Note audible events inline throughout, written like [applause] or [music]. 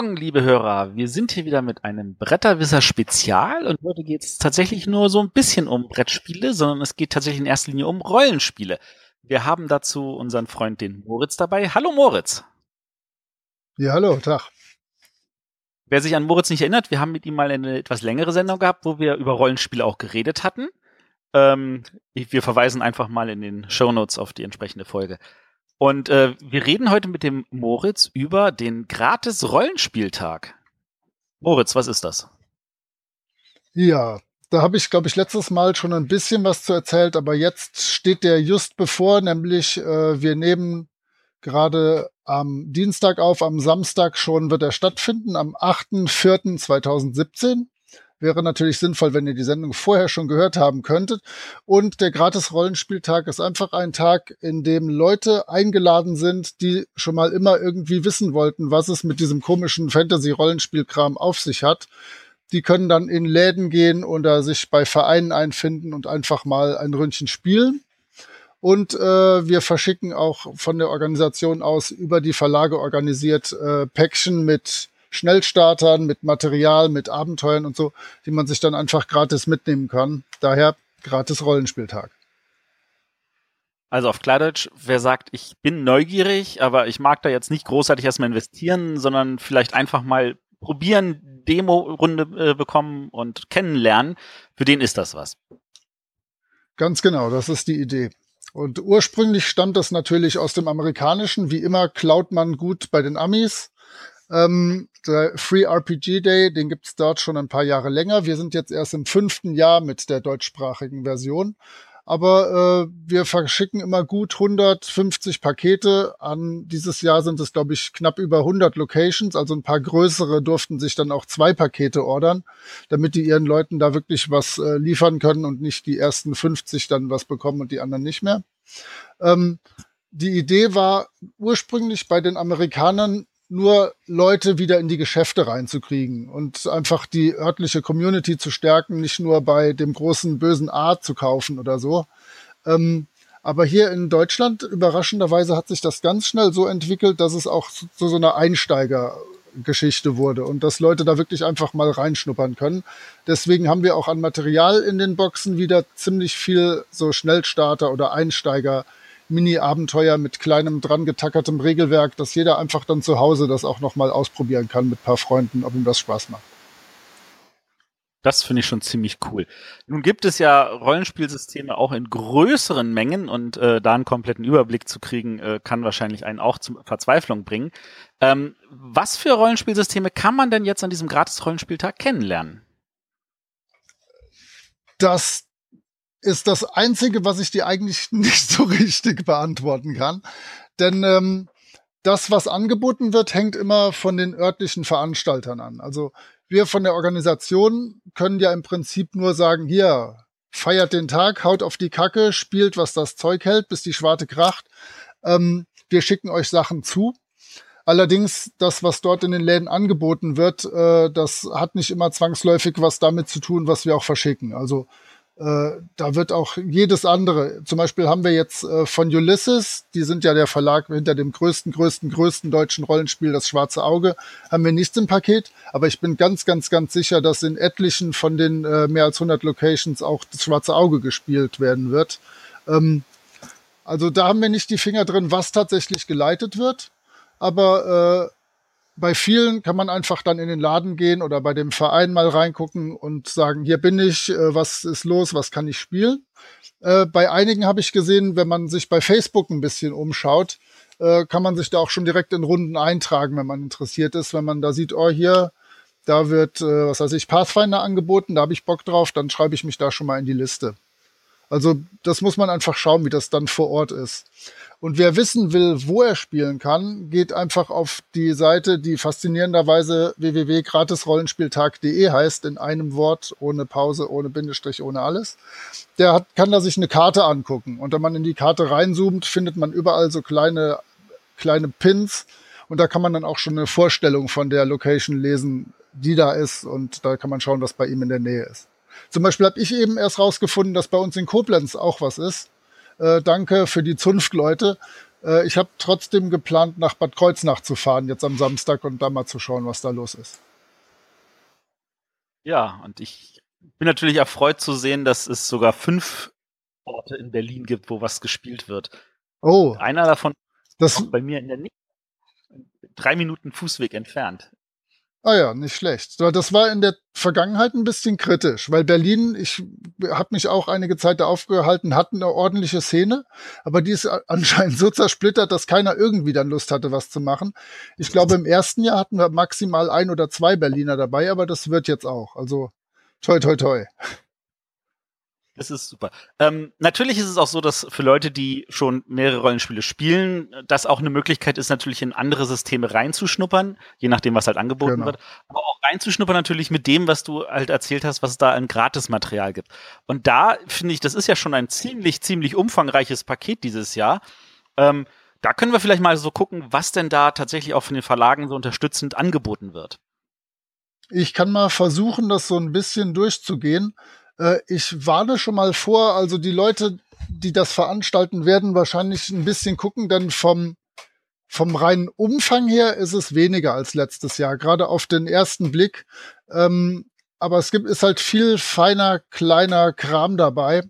Morgen, liebe Hörer. Wir sind hier wieder mit einem Bretterwisser Spezial und heute geht es tatsächlich nur so ein bisschen um Brettspiele, sondern es geht tatsächlich in erster Linie um Rollenspiele. Wir haben dazu unseren Freund, den Moritz, dabei. Hallo Moritz. Ja, hallo, Tag. Wer sich an Moritz nicht erinnert, wir haben mit ihm mal eine etwas längere Sendung gehabt, wo wir über Rollenspiele auch geredet hatten. Ähm, wir verweisen einfach mal in den Show Notes auf die entsprechende Folge. Und äh, wir reden heute mit dem Moritz über den Gratis-Rollenspieltag. Moritz, was ist das? Ja, da habe ich, glaube ich, letztes Mal schon ein bisschen was zu erzählt, aber jetzt steht der just bevor, nämlich äh, wir nehmen gerade am Dienstag auf, am Samstag schon wird er stattfinden, am 8.4.2017. Wäre natürlich sinnvoll, wenn ihr die Sendung vorher schon gehört haben könntet. Und der Gratis-Rollenspieltag ist einfach ein Tag, in dem Leute eingeladen sind, die schon mal immer irgendwie wissen wollten, was es mit diesem komischen Fantasy-Rollenspielkram auf sich hat. Die können dann in Läden gehen oder sich bei Vereinen einfinden und einfach mal ein Ründchen spielen. Und äh, wir verschicken auch von der Organisation aus über die Verlage organisiert äh, Päckchen mit Schnellstartern, mit Material, mit Abenteuern und so, die man sich dann einfach gratis mitnehmen kann. Daher gratis Rollenspieltag. Also auf Klardeutsch, wer sagt, ich bin neugierig, aber ich mag da jetzt nicht großartig erstmal investieren, sondern vielleicht einfach mal probieren, Demo-Runde äh, bekommen und kennenlernen, für den ist das was. Ganz genau, das ist die Idee. Und ursprünglich stammt das natürlich aus dem Amerikanischen. Wie immer klaut man gut bei den Amis. Ähm, der Free RPG Day, den gibt's dort schon ein paar Jahre länger. Wir sind jetzt erst im fünften Jahr mit der deutschsprachigen Version. Aber äh, wir verschicken immer gut 150 Pakete an. Dieses Jahr sind es, glaube ich, knapp über 100 Locations. Also ein paar größere durften sich dann auch zwei Pakete ordern, damit die ihren Leuten da wirklich was äh, liefern können und nicht die ersten 50 dann was bekommen und die anderen nicht mehr. Ähm, die Idee war ursprünglich bei den Amerikanern nur Leute wieder in die Geschäfte reinzukriegen und einfach die örtliche Community zu stärken, nicht nur bei dem großen bösen A zu kaufen oder so. Ähm, aber hier in Deutschland, überraschenderweise, hat sich das ganz schnell so entwickelt, dass es auch zu so einer Einsteigergeschichte wurde und dass Leute da wirklich einfach mal reinschnuppern können. Deswegen haben wir auch an Material in den Boxen wieder ziemlich viel so Schnellstarter oder Einsteiger Mini-Abenteuer mit kleinem dran getackertem Regelwerk, dass jeder einfach dann zu Hause das auch nochmal ausprobieren kann mit paar Freunden, ob ihm das Spaß macht. Das finde ich schon ziemlich cool. Nun gibt es ja Rollenspielsysteme auch in größeren Mengen und äh, da einen kompletten Überblick zu kriegen, äh, kann wahrscheinlich einen auch zur Verzweiflung bringen. Ähm, was für Rollenspielsysteme kann man denn jetzt an diesem Gratis-Rollenspieltag kennenlernen? Das ist das Einzige, was ich dir eigentlich [laughs] nicht so richtig beantworten kann. Denn ähm, das, was angeboten wird, hängt immer von den örtlichen Veranstaltern an. Also wir von der Organisation können ja im Prinzip nur sagen, hier, feiert den Tag, haut auf die Kacke, spielt, was das Zeug hält, bis die Schwarte kracht. Ähm, wir schicken euch Sachen zu. Allerdings, das, was dort in den Läden angeboten wird, äh, das hat nicht immer zwangsläufig was damit zu tun, was wir auch verschicken. Also da wird auch jedes andere, zum Beispiel haben wir jetzt äh, von Ulysses, die sind ja der Verlag hinter dem größten, größten, größten deutschen Rollenspiel, das Schwarze Auge, haben wir nichts im Paket, aber ich bin ganz, ganz, ganz sicher, dass in etlichen von den äh, mehr als 100 Locations auch das Schwarze Auge gespielt werden wird. Ähm, also da haben wir nicht die Finger drin, was tatsächlich geleitet wird, aber äh, bei vielen kann man einfach dann in den Laden gehen oder bei dem Verein mal reingucken und sagen, hier bin ich, äh, was ist los, was kann ich spielen. Äh, bei einigen habe ich gesehen, wenn man sich bei Facebook ein bisschen umschaut, äh, kann man sich da auch schon direkt in Runden eintragen, wenn man interessiert ist. Wenn man da sieht, oh hier, da wird, was weiß ich, Pathfinder angeboten, da habe ich Bock drauf, dann schreibe ich mich da schon mal in die Liste. Also das muss man einfach schauen, wie das dann vor Ort ist. Und wer wissen will, wo er spielen kann, geht einfach auf die Seite, die faszinierenderweise www.gratisrollenspieltag.de heißt, in einem Wort, ohne Pause, ohne Bindestrich, ohne alles. Der hat, kann da sich eine Karte angucken. Und wenn man in die Karte reinzoomt, findet man überall so kleine, kleine Pins. Und da kann man dann auch schon eine Vorstellung von der Location lesen, die da ist. Und da kann man schauen, was bei ihm in der Nähe ist. Zum Beispiel habe ich eben erst rausgefunden, dass bei uns in Koblenz auch was ist. Äh, danke für die Zunftleute. Äh, ich habe trotzdem geplant, nach Bad Kreuznach zu fahren, jetzt am Samstag und da mal zu schauen, was da los ist. Ja, und ich bin natürlich erfreut zu sehen, dass es sogar fünf Orte in Berlin gibt, wo was gespielt wird. Oh. Einer davon das ist bei mir in der Nähe. Drei Minuten Fußweg entfernt. Ah ja, nicht schlecht. Das war in der Vergangenheit ein bisschen kritisch, weil Berlin, ich habe mich auch einige Zeit da aufgehalten, hat eine ordentliche Szene, aber die ist anscheinend so zersplittert, dass keiner irgendwie dann Lust hatte, was zu machen. Ich glaube, im ersten Jahr hatten wir maximal ein oder zwei Berliner dabei, aber das wird jetzt auch. Also toi, toi, toi. Das ist super. Ähm, natürlich ist es auch so, dass für Leute, die schon mehrere Rollenspiele spielen, das auch eine Möglichkeit ist, natürlich in andere Systeme reinzuschnuppern, je nachdem, was halt angeboten genau. wird. Aber auch reinzuschnuppern natürlich mit dem, was du halt erzählt hast, was es da an Gratismaterial gibt. Und da finde ich, das ist ja schon ein ziemlich, ziemlich umfangreiches Paket dieses Jahr. Ähm, da können wir vielleicht mal so gucken, was denn da tatsächlich auch von den Verlagen so unterstützend angeboten wird. Ich kann mal versuchen, das so ein bisschen durchzugehen. Äh, ich warne schon mal vor, also die Leute, die das veranstalten, werden wahrscheinlich ein bisschen gucken, denn vom, vom reinen Umfang her ist es weniger als letztes Jahr, gerade auf den ersten Blick. Ähm, aber es gibt, ist halt viel feiner, kleiner Kram dabei.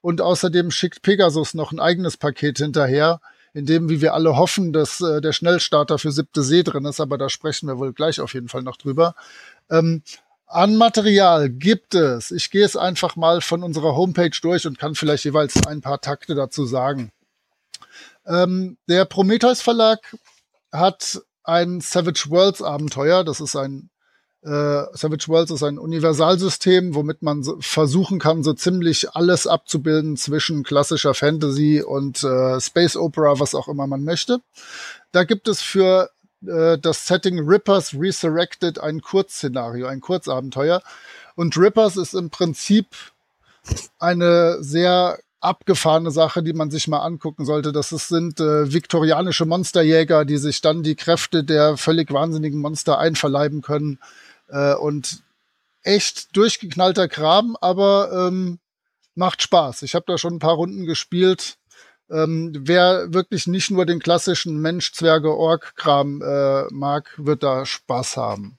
Und außerdem schickt Pegasus noch ein eigenes Paket hinterher, in dem, wie wir alle hoffen, dass äh, der Schnellstarter für siebte See drin ist, aber da sprechen wir wohl gleich auf jeden Fall noch drüber. Ähm, an Material gibt es. Ich gehe es einfach mal von unserer Homepage durch und kann vielleicht jeweils ein paar Takte dazu sagen. Ähm, der Prometheus Verlag hat ein Savage Worlds Abenteuer. Das ist ein äh, Savage Worlds ist ein Universalsystem, womit man so versuchen kann, so ziemlich alles abzubilden zwischen klassischer Fantasy und äh, Space Opera, was auch immer man möchte. Da gibt es für äh, das Setting Rippers Resurrected ein Kurzszenario, ein Kurzabenteuer. Und Rippers ist im Prinzip eine sehr abgefahrene Sache, die man sich mal angucken sollte. Das ist, sind äh, viktorianische Monsterjäger, die sich dann die Kräfte der völlig wahnsinnigen Monster einverleiben können. Äh, und echt durchgeknallter Kram, aber ähm, macht Spaß. Ich habe da schon ein paar Runden gespielt. Ähm, wer wirklich nicht nur den klassischen Mensch, Zwerge, Ork-Kram äh, mag, wird da Spaß haben.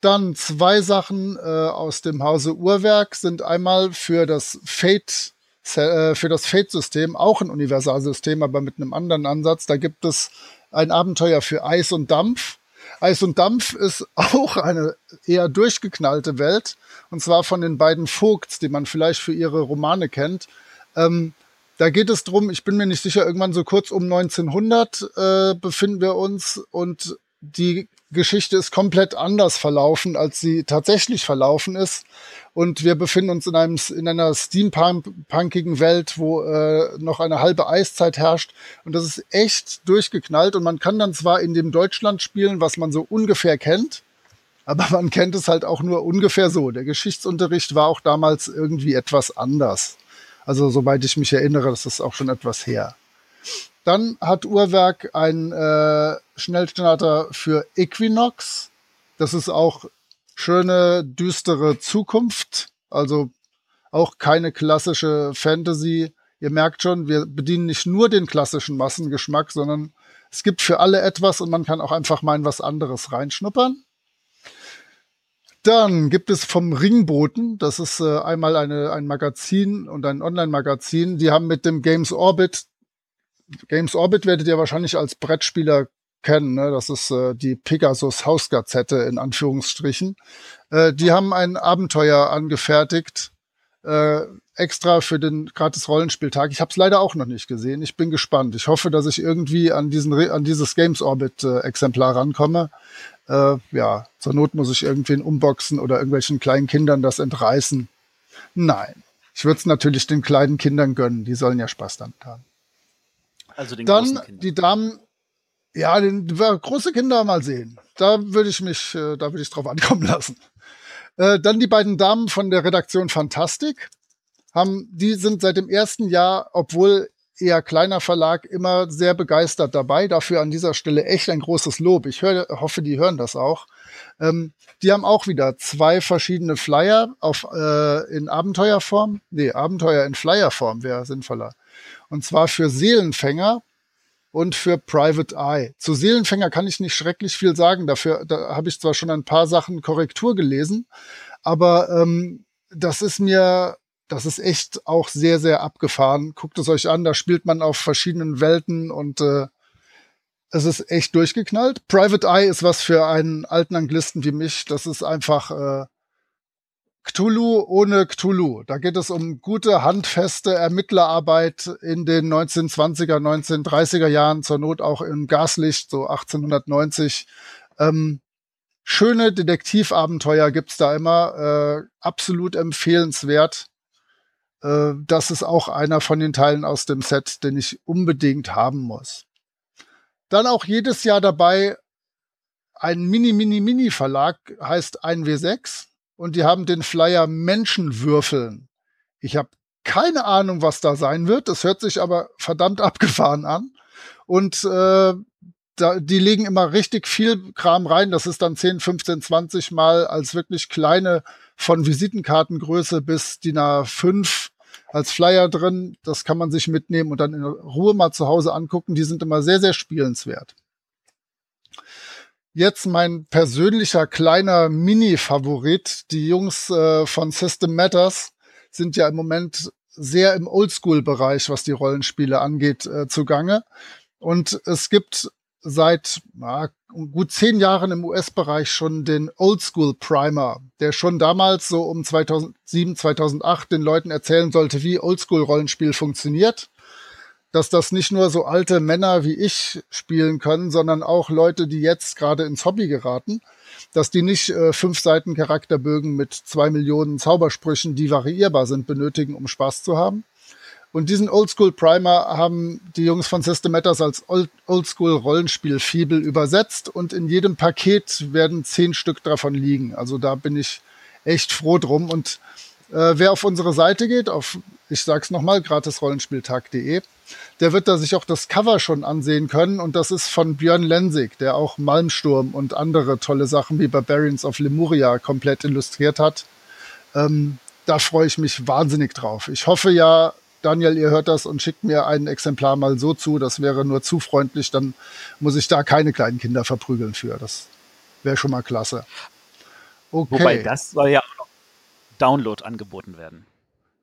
Dann zwei Sachen äh, aus dem Hause Uhrwerk sind einmal für das Fate äh, für das Fate-System auch ein Universalsystem, aber mit einem anderen Ansatz. Da gibt es ein Abenteuer für Eis und Dampf. Eis und Dampf ist [laughs] auch eine eher durchgeknallte Welt, und zwar von den beiden Vogts, die man vielleicht für ihre Romane kennt. Ähm, da geht es drum, ich bin mir nicht sicher, irgendwann so kurz um 1900 äh, befinden wir uns und die Geschichte ist komplett anders verlaufen, als sie tatsächlich verlaufen ist. Und wir befinden uns in, einem, in einer steampunkigen Welt, wo äh, noch eine halbe Eiszeit herrscht. Und das ist echt durchgeknallt. Und man kann dann zwar in dem Deutschland spielen, was man so ungefähr kennt, aber man kennt es halt auch nur ungefähr so. Der Geschichtsunterricht war auch damals irgendwie etwas anders. Also soweit ich mich erinnere, das ist auch schon etwas her. Dann hat Uhrwerk ein äh, Schnellstarter für Equinox. Das ist auch schöne, düstere Zukunft. Also auch keine klassische Fantasy. Ihr merkt schon, wir bedienen nicht nur den klassischen Massengeschmack, sondern es gibt für alle etwas und man kann auch einfach mal in was anderes reinschnuppern. Dann gibt es vom Ringboten, das ist äh, einmal eine, ein Magazin und ein Online-Magazin, die haben mit dem Games Orbit, Games Orbit werdet ihr wahrscheinlich als Brettspieler kennen, ne? das ist äh, die Pegasus Hausgazette in Anführungsstrichen. Äh, die haben ein Abenteuer angefertigt, äh, extra für den gratis Rollenspieltag. Ich habe es leider auch noch nicht gesehen. Ich bin gespannt. Ich hoffe, dass ich irgendwie an diesen an dieses Games Orbit äh, Exemplar rankomme äh, ja, zur Not muss ich irgendwen umboxen oder irgendwelchen kleinen Kindern das entreißen. Nein. Ich würde es natürlich den kleinen Kindern gönnen, die sollen ja Spaß damit haben. Also den Dann die Damen, ja, den, große Kinder mal sehen. Da würde ich mich, äh, da würde ich drauf ankommen [laughs] lassen. Äh, dann die beiden Damen von der Redaktion Fantastik haben, die sind seit dem ersten Jahr, obwohl eher kleiner Verlag immer sehr begeistert dabei. Dafür an dieser Stelle echt ein großes Lob. Ich hör, hoffe, die hören das auch. Ähm, die haben auch wieder zwei verschiedene Flyer auf, äh, in Abenteuerform. Nee, Abenteuer in Flyerform wäre sinnvoller. Und zwar für Seelenfänger und für Private Eye. Zu Seelenfänger kann ich nicht schrecklich viel sagen. Dafür da habe ich zwar schon ein paar Sachen Korrektur gelesen, aber ähm, das ist mir, das ist echt auch sehr, sehr abgefahren. Guckt es euch an, da spielt man auf verschiedenen Welten und äh, es ist echt durchgeknallt. Private Eye ist was für einen alten Anglisten wie mich. Das ist einfach äh, Cthulhu ohne Cthulhu. Da geht es um gute, handfeste Ermittlerarbeit in den 1920er, 1930er Jahren, zur Not auch im Gaslicht, so 1890. Ähm, schöne Detektivabenteuer gibt's da immer, äh, absolut empfehlenswert. Äh, das ist auch einer von den Teilen aus dem Set, den ich unbedingt haben muss. Dann auch jedes Jahr dabei ein Mini, Mini, Mini Verlag, heißt 1W6 und die haben den Flyer Menschenwürfeln. Ich habe keine Ahnung, was da sein wird. Das hört sich aber verdammt [laughs] abgefahren an. Und äh, da, die legen immer richtig viel Kram rein. Das ist dann 10, 15, 20 Mal als wirklich kleine von Visitenkartengröße bis DIN A5 als Flyer drin. Das kann man sich mitnehmen und dann in Ruhe mal zu Hause angucken. Die sind immer sehr, sehr spielenswert. Jetzt mein persönlicher kleiner Mini-Favorit. Die Jungs äh, von System Matters sind ja im Moment sehr im Oldschool-Bereich, was die Rollenspiele angeht, äh, zugange. Und es gibt seit na, gut zehn Jahren im US-Bereich schon den Oldschool Primer, der schon damals so um 2007, 2008 den Leuten erzählen sollte, wie Oldschool-Rollenspiel funktioniert dass das nicht nur so alte Männer wie ich spielen können, sondern auch Leute, die jetzt gerade ins Hobby geraten, dass die nicht äh, fünf Seiten Charakterbögen mit zwei Millionen Zaubersprüchen, die variierbar sind, benötigen, um Spaß zu haben. Und diesen Oldschool Primer haben die Jungs von System Matters als Oldschool Rollenspiel Fibel übersetzt und in jedem Paket werden zehn Stück davon liegen. Also da bin ich echt froh drum und äh, wer auf unsere Seite geht, auf, ich sag's nochmal, gratisrollenspieltag.de, der wird da sich auch das Cover schon ansehen können. Und das ist von Björn Lensig, der auch Malmsturm und andere tolle Sachen wie Barbarians of Lemuria komplett illustriert hat. Ähm, da freue ich mich wahnsinnig drauf. Ich hoffe ja, Daniel, ihr hört das und schickt mir ein Exemplar mal so zu. Das wäre nur zu freundlich. Dann muss ich da keine kleinen Kinder verprügeln für. Das wäre schon mal klasse. Okay. Wobei das soll ja auch noch Download angeboten werden.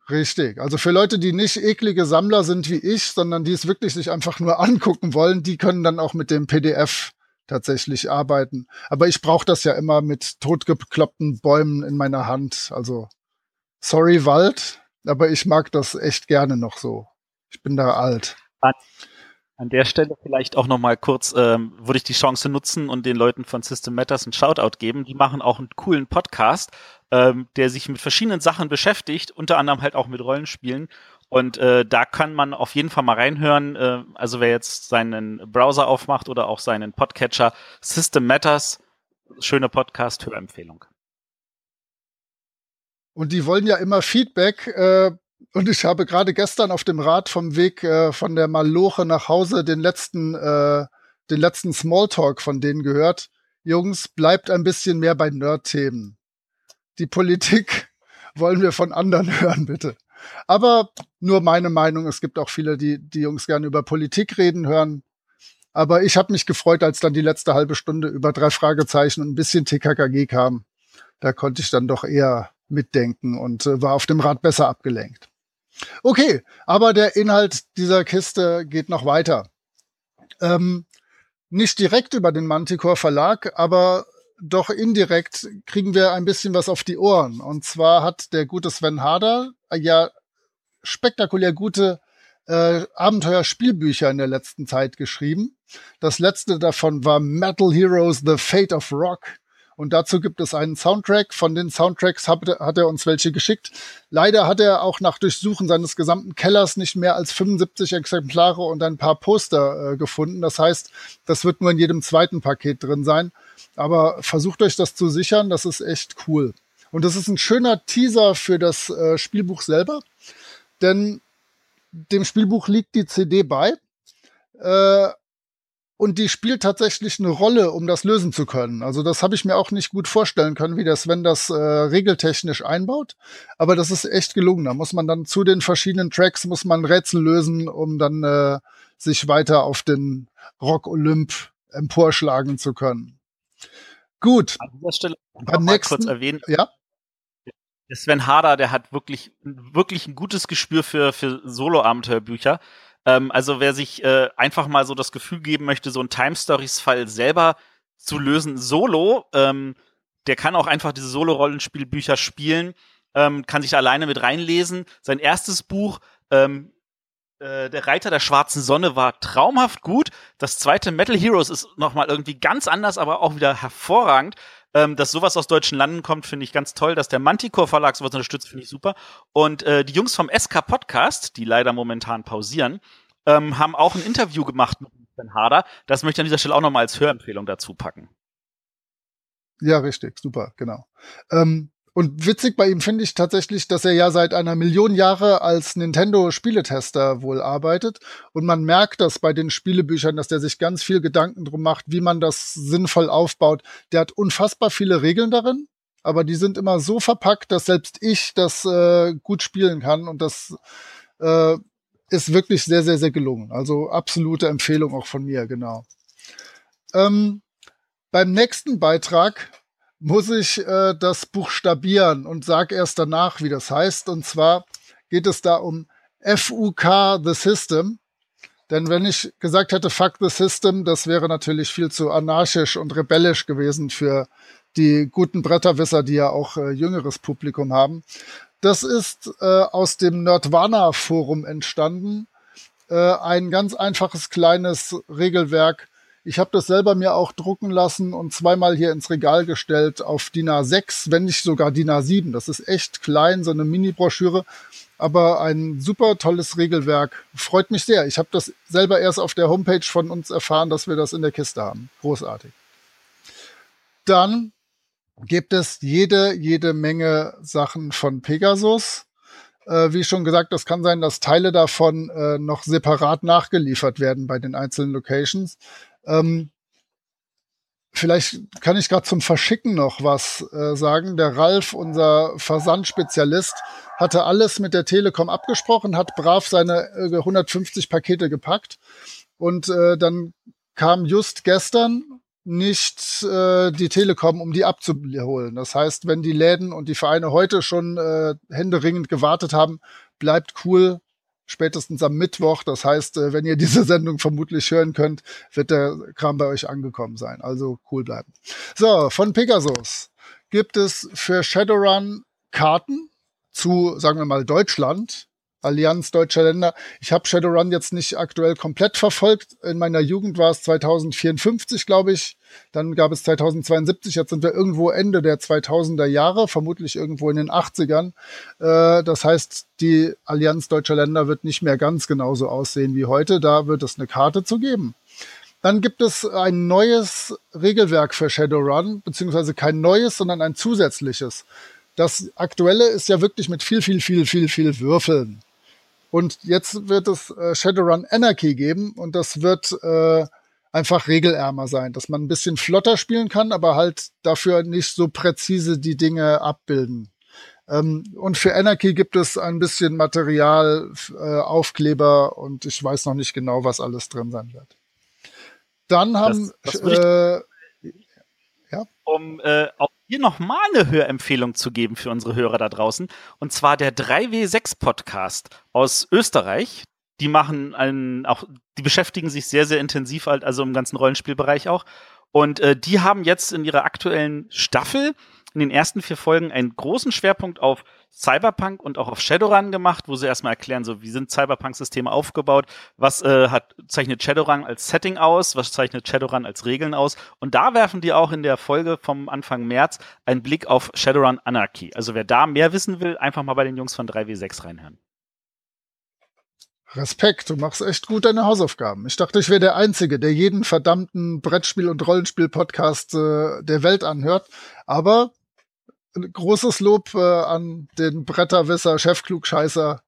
Richtig. Also für Leute, die nicht eklige Sammler sind wie ich, sondern die es wirklich sich einfach nur angucken wollen, die können dann auch mit dem PDF tatsächlich arbeiten. Aber ich brauche das ja immer mit totgekloppten Bäumen in meiner Hand. Also sorry Wald, aber ich mag das echt gerne noch so. Ich bin da alt. An der Stelle vielleicht auch nochmal kurz, ähm, würde ich die Chance nutzen und den Leuten von System Matters einen Shoutout geben. Die machen auch einen coolen Podcast, ähm, der sich mit verschiedenen Sachen beschäftigt, unter anderem halt auch mit Rollenspielen. Und äh, da kann man auf jeden Fall mal reinhören. Äh, also wer jetzt seinen Browser aufmacht oder auch seinen Podcatcher, System Matters, schöne Podcast-Hörempfehlung. Und die wollen ja immer Feedback. Äh, und ich habe gerade gestern auf dem Rad vom Weg äh, von der Maloche nach Hause den letzten, äh, den letzten Smalltalk von denen gehört. Jungs, bleibt ein bisschen mehr bei Nerd-Themen die Politik [laughs] wollen wir von anderen [laughs] hören, bitte. Aber nur meine Meinung. Es gibt auch viele, die die Jungs gerne über Politik reden hören. Aber ich habe mich gefreut, als dann die letzte halbe Stunde über drei Fragezeichen und ein bisschen TKKG kam. Da konnte ich dann doch eher mitdenken und äh, war auf dem Rad besser abgelenkt. Okay, aber der Inhalt dieser Kiste geht noch weiter. Ähm, nicht direkt über den Manticore Verlag, aber doch indirekt kriegen wir ein bisschen was auf die Ohren. Und zwar hat der gute Sven Harder ja spektakulär gute äh, Abenteuerspielbücher in der letzten Zeit geschrieben. Das letzte davon war Metal Heroes The Fate of Rock. Und dazu gibt es einen Soundtrack. Von den Soundtracks hat, hat, er uns welche geschickt. Leider hat er auch nach Durchsuchen seines gesamten Kellers nicht mehr als 75 Exemplare und ein paar Poster äh, gefunden. Das heißt, das wird nur in jedem zweiten Paket drin sein. Aber versucht euch das zu sichern, das ist echt cool. Und das ist ein schöner Teaser für das äh, Spielbuch selber, denn dem Spielbuch liegt die CD bei. Äh, und die spielt tatsächlich eine Rolle, um das lösen zu können. Also das habe ich mir auch nicht gut vorstellen können, wie der Sven das äh, regeltechnisch einbaut. Aber das ist echt gelungen. Da muss man dann zu den verschiedenen Tracks muss man Rätsel lösen, um dann äh, sich weiter auf den Rock Olymp emporschlagen zu können. Gut. An dieser Stelle beim nächsten, kurz erwähnen. Ja. Sven Harder, der hat wirklich, wirklich ein gutes Gespür für, für Solo-Abenteuerbücher. Ähm, also wer sich äh, einfach mal so das Gefühl geben möchte, so ein Time Stories-Fall selber zu lösen, solo, ähm, der kann auch einfach diese Solo-Rollenspielbücher spielen, ähm, kann sich alleine mit reinlesen. Sein erstes Buch, ähm, äh, Der Reiter der schwarzen Sonne, war traumhaft gut. Das zweite Metal Heroes ist nochmal irgendwie ganz anders, aber auch wieder hervorragend. Ähm, dass sowas aus deutschen Landen kommt, finde ich ganz toll. Dass der Manticore Verlag sowas unterstützt, finde ich super. Und äh, die Jungs vom SK Podcast, die leider momentan pausieren, ähm, haben auch ein Interview gemacht mit Ben Harder. Das möchte ich an dieser Stelle auch nochmal als Hörempfehlung dazu packen. Ja, richtig, super, genau. Ähm, und witzig bei ihm finde ich tatsächlich, dass er ja seit einer Million Jahre als Nintendo-Spieletester wohl arbeitet. Und man merkt das bei den Spielebüchern, dass der sich ganz viel Gedanken drum macht, wie man das sinnvoll aufbaut. Der hat unfassbar viele Regeln darin, aber die sind immer so verpackt, dass selbst ich das äh, gut spielen kann. Und das äh, ist wirklich sehr, sehr, sehr gelungen. Also absolute Empfehlung auch von mir, genau. Ähm, beim nächsten Beitrag muss ich äh, das buchstabieren und sag erst danach, wie das heißt. Und zwar geht es da um FUK The System. Denn wenn ich gesagt hätte, fuck the system, das wäre natürlich viel zu anarchisch und rebellisch gewesen für die guten Bretterwisser, die ja auch äh, jüngeres Publikum haben. Das ist äh, aus dem Nerdwana Forum entstanden. Äh, ein ganz einfaches kleines Regelwerk, ich habe das selber mir auch drucken lassen und zweimal hier ins Regal gestellt auf DIN A6, wenn nicht sogar DIN A7. Das ist echt klein, so eine Mini-Broschüre, aber ein super tolles Regelwerk. Freut mich sehr. Ich habe das selber erst auf der Homepage von uns erfahren, dass wir das in der Kiste haben. Großartig. Dann gibt es jede, jede Menge Sachen von Pegasus. Äh, wie schon gesagt, das kann sein, dass Teile davon äh, noch separat nachgeliefert werden bei den einzelnen Locations. Ähm, vielleicht kann ich gerade zum Verschicken noch was äh, sagen. Der Ralf, unser Versandspezialist, hatte alles mit der Telekom abgesprochen, hat brav seine äh, 150 Pakete gepackt und äh, dann kam just gestern nicht äh, die Telekom, um die abzuholen. Das heißt, wenn die Läden und die Vereine heute schon äh, händeringend gewartet haben, bleibt cool, spätestens am Mittwoch. Das heißt, äh, wenn ihr diese [laughs] Sendung vermutlich hören könnt, wird der Kram bei euch angekommen sein. Also cool bleiben. So, von Pegasus gibt es für Shadowrun Karten zu, sagen wir mal, Deutschland. Allianz deutscher Länder. Ich habe Shadowrun jetzt nicht aktuell komplett verfolgt. In meiner Jugend war es 2054, glaube ich. Dann gab es 2072. Jetzt sind wir irgendwo Ende der 2000er Jahre, vermutlich irgendwo in den 80ern. Äh, das heißt, die Allianz deutscher Länder wird nicht mehr ganz genauso aussehen wie heute. Da wird es eine Karte zu geben. Dann gibt es ein neues Regelwerk für Shadowrun, beziehungsweise kein neues, sondern ein zusätzliches. Das aktuelle ist ja wirklich mit viel, viel, viel, viel, viel Würfeln. Und jetzt wird es äh, Shadowrun Anarchy geben und das wird äh, einfach regelärmer sein, dass man ein bisschen flotter spielen kann, aber halt dafür nicht so präzise die Dinge abbilden. Ähm, und für Anarchy gibt es ein bisschen Material, äh, Aufkleber und ich weiß noch nicht genau, was alles drin sein wird. Dann haben das, das äh, ja? um äh, auch hier nochmal eine Hörempfehlung zu geben für unsere Hörer da draußen. Und zwar der 3W6 Podcast aus Österreich. Die machen einen, auch, die beschäftigen sich sehr, sehr intensiv halt, also im ganzen Rollenspielbereich auch. Und äh, die haben jetzt in ihrer aktuellen Staffel in den ersten vier Folgen einen großen Schwerpunkt auf Cyberpunk und auch auf Shadowrun gemacht, wo sie erstmal erklären, so wie sind Cyberpunk-Systeme aufgebaut, was äh, hat, zeichnet Shadowrun als Setting aus, was zeichnet Shadowrun als Regeln aus. Und da werfen die auch in der Folge vom Anfang März einen Blick auf Shadowrun Anarchy. Also wer da mehr wissen will, einfach mal bei den Jungs von 3W6 reinhören. Respekt, du machst echt gut deine Hausaufgaben. Ich dachte, ich wäre der Einzige, der jeden verdammten Brettspiel- und Rollenspiel-Podcast äh, der Welt anhört. Aber großes Lob äh, an den Bretterwisser, Chefklugscheißer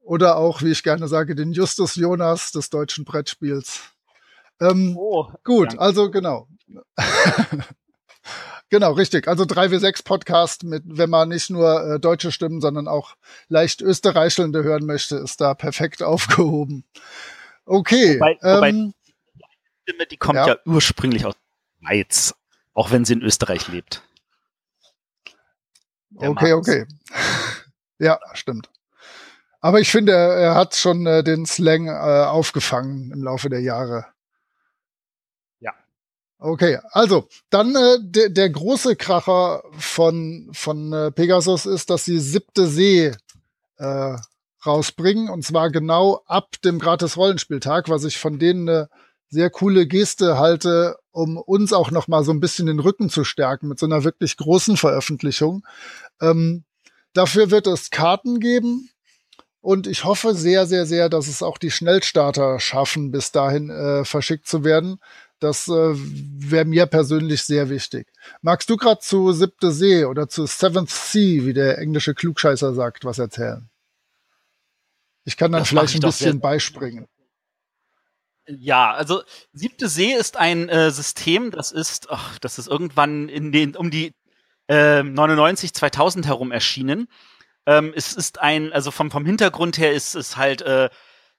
oder auch, wie ich gerne sage, den Justus Jonas des deutschen Brettspiels. Ähm, oh, gut, danke. also genau. [laughs] genau, richtig. Also 3W6 Podcast mit, wenn man nicht nur äh, deutsche Stimmen, sondern auch leicht österreichelnde hören möchte, ist da perfekt [laughs] aufgehoben. Okay. Wobei, wobei ähm, die Stimme, die kommt ja. ja ursprünglich aus Schweiz, auch wenn sie in Österreich lebt. Okay, Markus. okay. [laughs] ja, stimmt. Aber ich finde, er, er hat schon äh, den Slang äh, aufgefangen im Laufe der Jahre. Ja. Okay, also dann äh, der, der große Kracher von, von äh, Pegasus ist, dass sie siebte See äh, rausbringen und zwar genau ab dem Gratis-Rollenspieltag, was ich von denen eine sehr coole Geste halte, um uns auch noch mal so ein bisschen den Rücken zu stärken mit so einer wirklich großen Veröffentlichung. Ähm, dafür wird es Karten geben und ich hoffe sehr, sehr, sehr, dass es auch die Schnellstarter schaffen, bis dahin äh, verschickt zu werden. Das äh, wäre mir persönlich sehr wichtig. Magst du gerade zu Siebte See oder zu Seventh Sea, wie der englische Klugscheißer sagt, was erzählen? Ich kann dann das vielleicht ein bisschen beispringen. Ja, also Siebte See ist ein äh, System, das ist, ach, das ist irgendwann in den um die äh, 99 2000 herum erschienen. Ähm, es ist ein, also vom vom Hintergrund her ist es halt äh,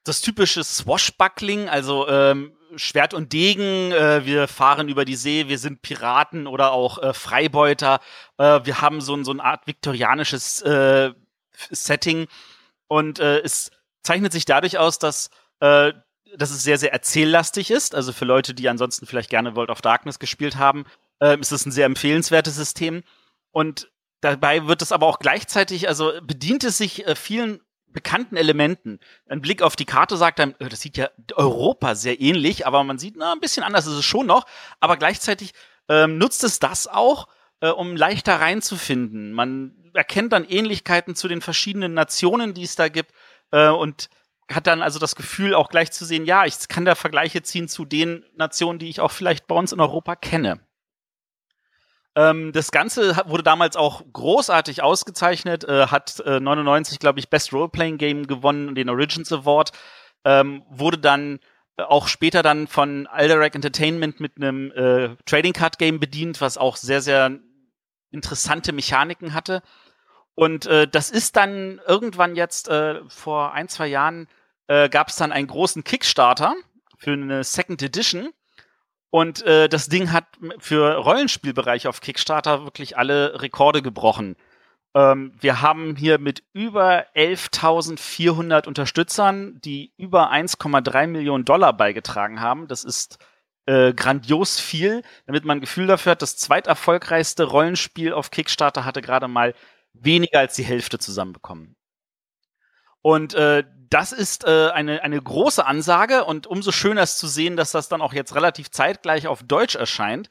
das typische Swashbuckling, also ähm, Schwert und Degen, äh, wir fahren über die See, wir sind Piraten oder auch äh, Freibeuter. Äh, wir haben so, so eine Art viktorianisches äh, Setting und äh, es zeichnet sich dadurch aus, dass äh, dass es sehr, sehr erzähllastig ist. Also für Leute, die ansonsten vielleicht gerne World of Darkness gespielt haben, äh, ist es ein sehr empfehlenswertes System. Und dabei wird es aber auch gleichzeitig, also bedient es sich äh, vielen bekannten Elementen. Ein Blick auf die Karte sagt dann, äh, das sieht ja Europa sehr ähnlich, aber man sieht, na, ein bisschen anders ist es schon noch. Aber gleichzeitig ähm, nutzt es das auch, äh, um leichter reinzufinden. Man erkennt dann Ähnlichkeiten zu den verschiedenen Nationen, die es da gibt. Äh, und hat dann also das Gefühl, auch gleich zu sehen, ja, ich kann da Vergleiche ziehen zu den Nationen, die ich auch vielleicht bei uns in Europa kenne. Ähm, das Ganze wurde damals auch großartig ausgezeichnet, äh, hat äh, 99, glaube ich, Best Roleplaying Game gewonnen, den Origins Award, ähm, wurde dann äh, auch später dann von Alderac Entertainment mit einem äh, Trading Card Game bedient, was auch sehr, sehr interessante Mechaniken hatte. Und äh, das ist dann irgendwann jetzt äh, vor ein, zwei Jahren äh, gab es dann einen großen Kickstarter für eine Second Edition. Und äh, das Ding hat für Rollenspielbereich auf Kickstarter wirklich alle Rekorde gebrochen. Ähm, wir haben hier mit über 11.400 Unterstützern, die über 1,3 Millionen Dollar beigetragen haben. Das ist äh, grandios viel, damit man ein Gefühl dafür hat. Das zweiterfolgreichste Rollenspiel auf Kickstarter hatte gerade mal weniger als die Hälfte zusammenbekommen. Und äh, das ist äh, eine, eine große Ansage und umso schöner ist zu sehen, dass das dann auch jetzt relativ zeitgleich auf Deutsch erscheint,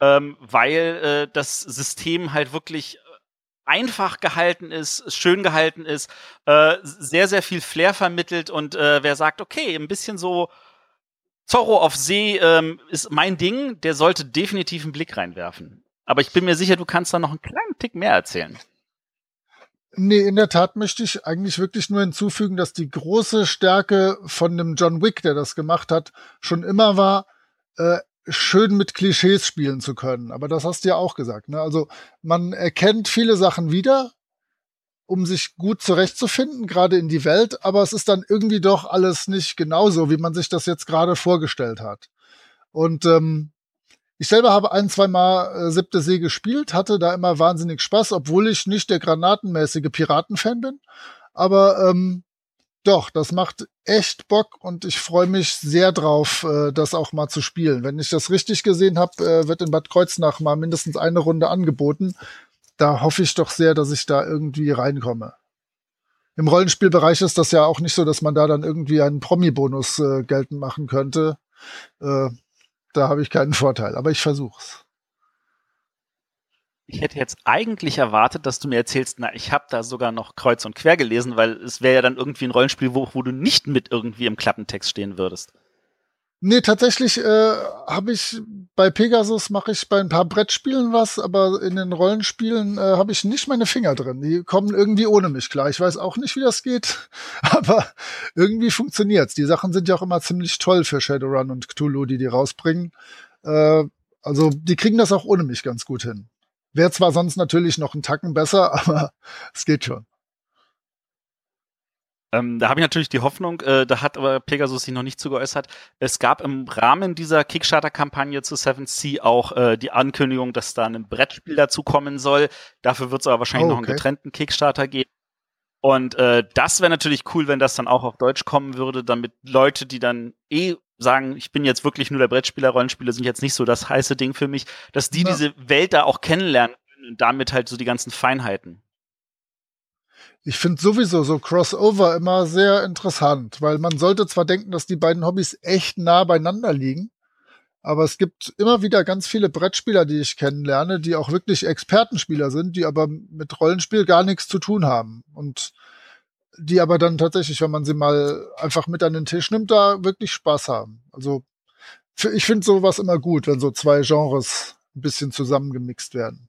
ähm, weil äh, das System halt wirklich einfach gehalten ist, schön gehalten ist, äh, sehr, sehr viel Flair vermittelt und äh, wer sagt, okay, ein bisschen so Zorro auf See ähm, ist mein Ding, der sollte definitiv einen Blick reinwerfen. Aber ich bin mir sicher, du kannst da noch einen kleinen Tick mehr erzählen. Nee, in der Tat möchte ich eigentlich wirklich nur hinzufügen, dass die große Stärke von dem John Wick, der das gemacht hat, schon immer war, äh, schön mit Klischees spielen zu können. Aber das hast du ja auch gesagt. Ne? Also man erkennt viele Sachen wieder, um sich gut zurechtzufinden, gerade in die Welt, aber es ist dann irgendwie doch alles nicht genauso, wie man sich das jetzt gerade vorgestellt hat. Und ähm, ich selber habe ein, zwei Mal äh, Siebte See gespielt, hatte da immer wahnsinnig Spaß, obwohl ich nicht der granatenmäßige Piratenfan bin. Aber ähm, doch, das macht echt Bock und ich freue mich sehr drauf, äh, das auch mal zu spielen. Wenn ich das richtig gesehen habe, äh, wird in Bad Kreuznach mal mindestens eine Runde angeboten. Da hoffe ich doch sehr, dass ich da irgendwie reinkomme. Im Rollenspielbereich ist das ja auch nicht so, dass man da dann irgendwie einen Promi-Bonus äh, geltend machen könnte. Äh, da habe ich keinen Vorteil, aber ich versuch's. Ich hätte jetzt eigentlich erwartet, dass du mir erzählst, na, ich habe da sogar noch kreuz und quer gelesen, weil es wäre ja dann irgendwie ein Rollenspiel, wo, wo du nicht mit irgendwie im Klappentext stehen würdest. Nee, tatsächlich äh, habe ich bei Pegasus mache ich bei ein paar Brettspielen was, aber in den Rollenspielen äh, habe ich nicht meine Finger drin. Die kommen irgendwie ohne mich klar. Ich weiß auch nicht, wie das geht, [laughs] aber irgendwie funktioniert's. Die Sachen sind ja auch immer ziemlich toll für Shadowrun und Cthulhu, die die rausbringen. Äh, also die kriegen das auch ohne mich ganz gut hin. Wäre zwar sonst natürlich noch einen Tacken besser, [laughs] aber es geht schon. Ähm, da habe ich natürlich die Hoffnung, äh, da hat aber Pegasus sich noch nicht zu geäußert. Es gab im Rahmen dieser Kickstarter-Kampagne zu 7C auch äh, die Ankündigung, dass da ein Brettspiel dazu kommen soll. Dafür wird es aber wahrscheinlich oh, okay. noch einen getrennten Kickstarter geben. Und äh, das wäre natürlich cool, wenn das dann auch auf Deutsch kommen würde, damit Leute, die dann eh sagen, ich bin jetzt wirklich nur der Brettspieler, Rollenspiele sind jetzt nicht so das heiße Ding für mich, dass die ja. diese Welt da auch kennenlernen und damit halt so die ganzen Feinheiten. Ich finde sowieso so Crossover immer sehr interessant, weil man sollte zwar denken, dass die beiden Hobbys echt nah beieinander liegen, aber es gibt immer wieder ganz viele Brettspieler, die ich kennenlerne, die auch wirklich Expertenspieler sind, die aber mit Rollenspiel gar nichts zu tun haben und die aber dann tatsächlich, wenn man sie mal einfach mit an den Tisch nimmt, da wirklich Spaß haben. Also ich finde sowas immer gut, wenn so zwei Genres ein bisschen zusammengemixt werden.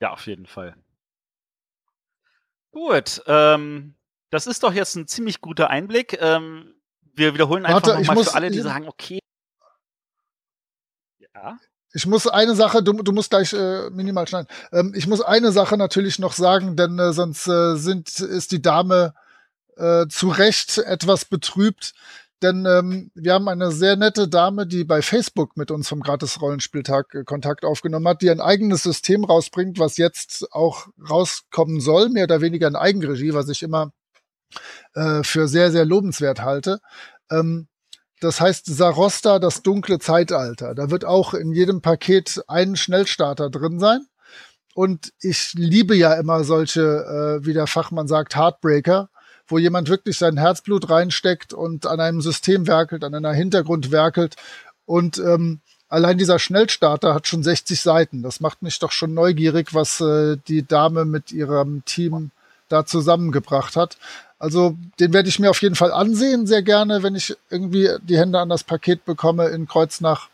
Ja, auf jeden Fall. Gut, ähm, das ist doch jetzt ein ziemlich guter Einblick. Ähm, wir wiederholen einfach nochmal für alle, die sagen, okay. Ja. Ich muss eine Sache, du, du musst gleich äh, minimal schneiden. Ähm, ich muss eine Sache natürlich noch sagen, denn äh, sonst äh, sind, ist die Dame äh, zu Recht etwas betrübt. Denn ähm, wir haben eine sehr nette Dame, die bei Facebook mit uns vom Gratis-Rollenspieltag äh, Kontakt aufgenommen hat, die ein eigenes System rausbringt, was jetzt auch rauskommen soll, mehr oder weniger in Eigenregie, was ich immer äh, für sehr, sehr lobenswert halte. Ähm, das heißt Sarosta, das dunkle Zeitalter. Da wird auch in jedem Paket ein Schnellstarter drin sein. Und ich liebe ja immer solche, äh, wie der Fachmann sagt, Heartbreaker wo jemand wirklich sein Herzblut reinsteckt und an einem System werkelt, an einer Hintergrund werkelt. Und ähm, allein dieser Schnellstarter hat schon 60 Seiten. Das macht mich doch schon neugierig, was äh, die Dame mit ihrem Team da zusammengebracht hat. Also den werde ich mir auf jeden Fall ansehen, sehr gerne, wenn ich irgendwie die Hände an das Paket bekomme in Kreuznach.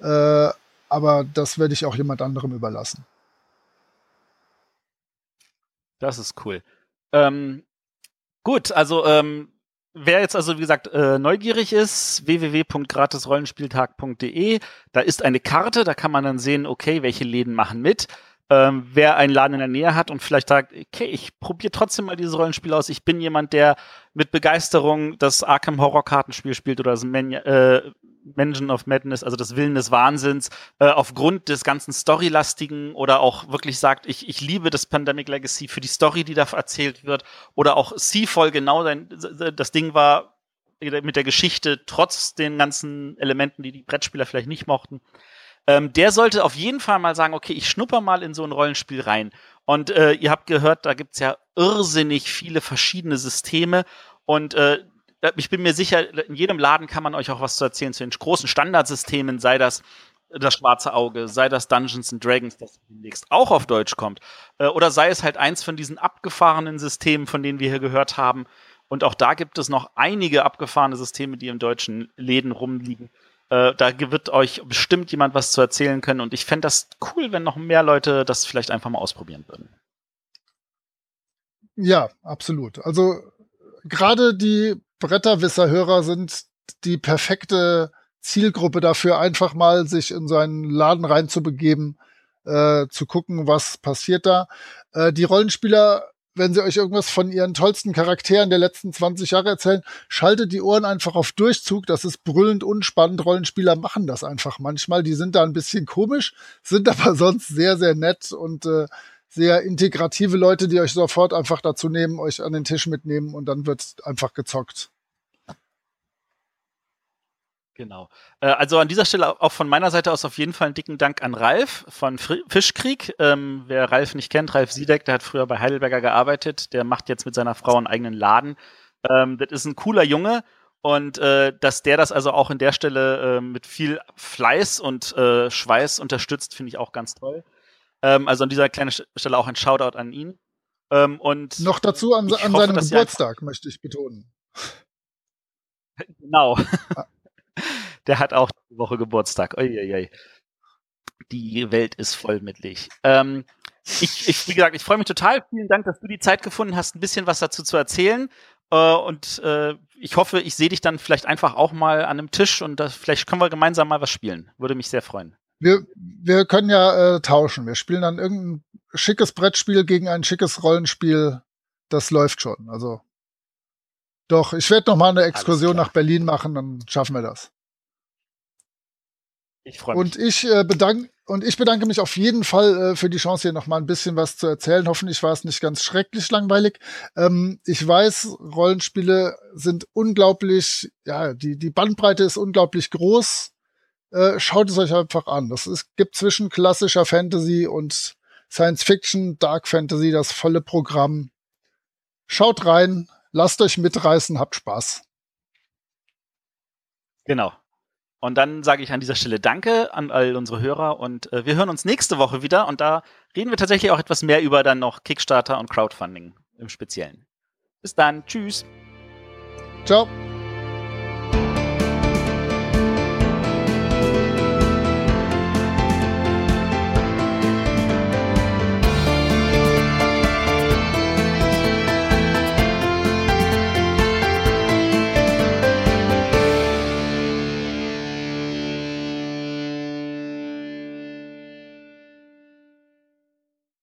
Äh, aber das werde ich auch jemand anderem überlassen. Das ist cool. Ähm, Gut, also ähm, wer jetzt also wie gesagt äh, neugierig ist, www.gratisrollenspieltag.de, da ist eine Karte, da kann man dann sehen, okay, welche Läden machen mit. Ähm, wer einen Laden in der Nähe hat und vielleicht sagt, okay, ich probiere trotzdem mal dieses Rollenspiel aus. Ich bin jemand, der mit Begeisterung das Arkham Horror Kartenspiel spielt oder das Man äh, Mansion of Madness, also das Willen des Wahnsinns, äh, aufgrund des ganzen Storylastigen oder auch wirklich sagt, ich, ich liebe das Pandemic Legacy für die Story, die da erzählt wird, oder auch Seafall genau sein, das Ding war mit der Geschichte, trotz den ganzen Elementen, die die Brettspieler vielleicht nicht mochten. Ähm, der sollte auf jeden Fall mal sagen, okay, ich schnupper mal in so ein Rollenspiel rein. Und äh, ihr habt gehört, da gibt's ja irrsinnig viele verschiedene Systeme. Und äh, ich bin mir sicher, in jedem Laden kann man euch auch was zu erzählen zu den großen Standardsystemen, sei das das schwarze Auge, sei das Dungeons and Dragons, das demnächst auch auf Deutsch kommt, äh, oder sei es halt eins von diesen abgefahrenen Systemen, von denen wir hier gehört haben. Und auch da gibt es noch einige abgefahrene Systeme, die im deutschen Läden rumliegen. Äh, da wird euch bestimmt jemand was zu erzählen können. Und ich fände das cool, wenn noch mehr Leute das vielleicht einfach mal ausprobieren würden. Ja, absolut. Also gerade die Bretterwisser-Hörer sind die perfekte Zielgruppe dafür, einfach mal sich in so einen Laden reinzubegeben, äh, zu gucken, was passiert da. Äh, die Rollenspieler, wenn sie euch irgendwas von ihren tollsten Charakteren der letzten 20 Jahre erzählen, schaltet die Ohren einfach auf Durchzug. Das ist brüllend unspannend. Rollenspieler machen das einfach manchmal. Die sind da ein bisschen komisch, sind [laughs] aber sonst sehr, sehr nett und äh, sehr integrative Leute, die euch sofort einfach dazu nehmen, euch an den Tisch mitnehmen und dann wird einfach gezockt. Genau. Äh, also an dieser Stelle auch von meiner Seite aus auf jeden Fall einen dicken Dank an Ralf von Fischkrieg. Ähm, wer Ralf nicht kennt, Ralf Siedeck, der hat früher bei Heidelberger gearbeitet, der macht jetzt mit seiner Frau einen eigenen Laden. Ähm, das ist ein cooler Junge und äh, dass der das also auch in der Stelle äh, mit viel Fleiß und äh, Schweiß unterstützt, finde ich auch ganz toll. Ähm, also an dieser kleinen Stelle auch ein Shoutout an ihn. Ähm, und noch dazu an, an hoffe, seinem Geburtstag, möchte ich betonen. Genau. [laughs] Der hat auch die Woche Geburtstag. Uiuiui. Die Welt ist voll mit Licht. Ähm, ich, ich, wie gesagt, ich freue mich total. Vielen Dank, dass du die Zeit gefunden hast, ein bisschen was dazu zu erzählen. Äh, und äh, ich hoffe, ich sehe dich dann vielleicht einfach auch mal an einem Tisch und das, vielleicht können wir gemeinsam mal was spielen. Würde mich sehr freuen. Wir, wir können ja äh, tauschen. Wir spielen dann irgendein schickes Brettspiel gegen ein schickes Rollenspiel. Das läuft schon. Also doch, ich werde noch mal eine Exkursion nach Berlin machen, dann schaffen wir das. Ich freue mich. Und ich äh, bedanke und ich bedanke mich auf jeden Fall äh, für die Chance, hier noch mal ein bisschen was zu erzählen. Hoffentlich war es nicht ganz schrecklich langweilig. Ähm, ich weiß, Rollenspiele sind unglaublich, ja, die, die Bandbreite ist unglaublich groß. Äh, schaut es euch einfach an. Das ist, gibt zwischen klassischer Fantasy und Science Fiction, Dark Fantasy das volle Programm. Schaut rein, lasst euch mitreißen, habt Spaß. Genau. Und dann sage ich an dieser Stelle Danke an all unsere Hörer und äh, wir hören uns nächste Woche wieder und da reden wir tatsächlich auch etwas mehr über dann noch Kickstarter und Crowdfunding im Speziellen. Bis dann, tschüss. Ciao.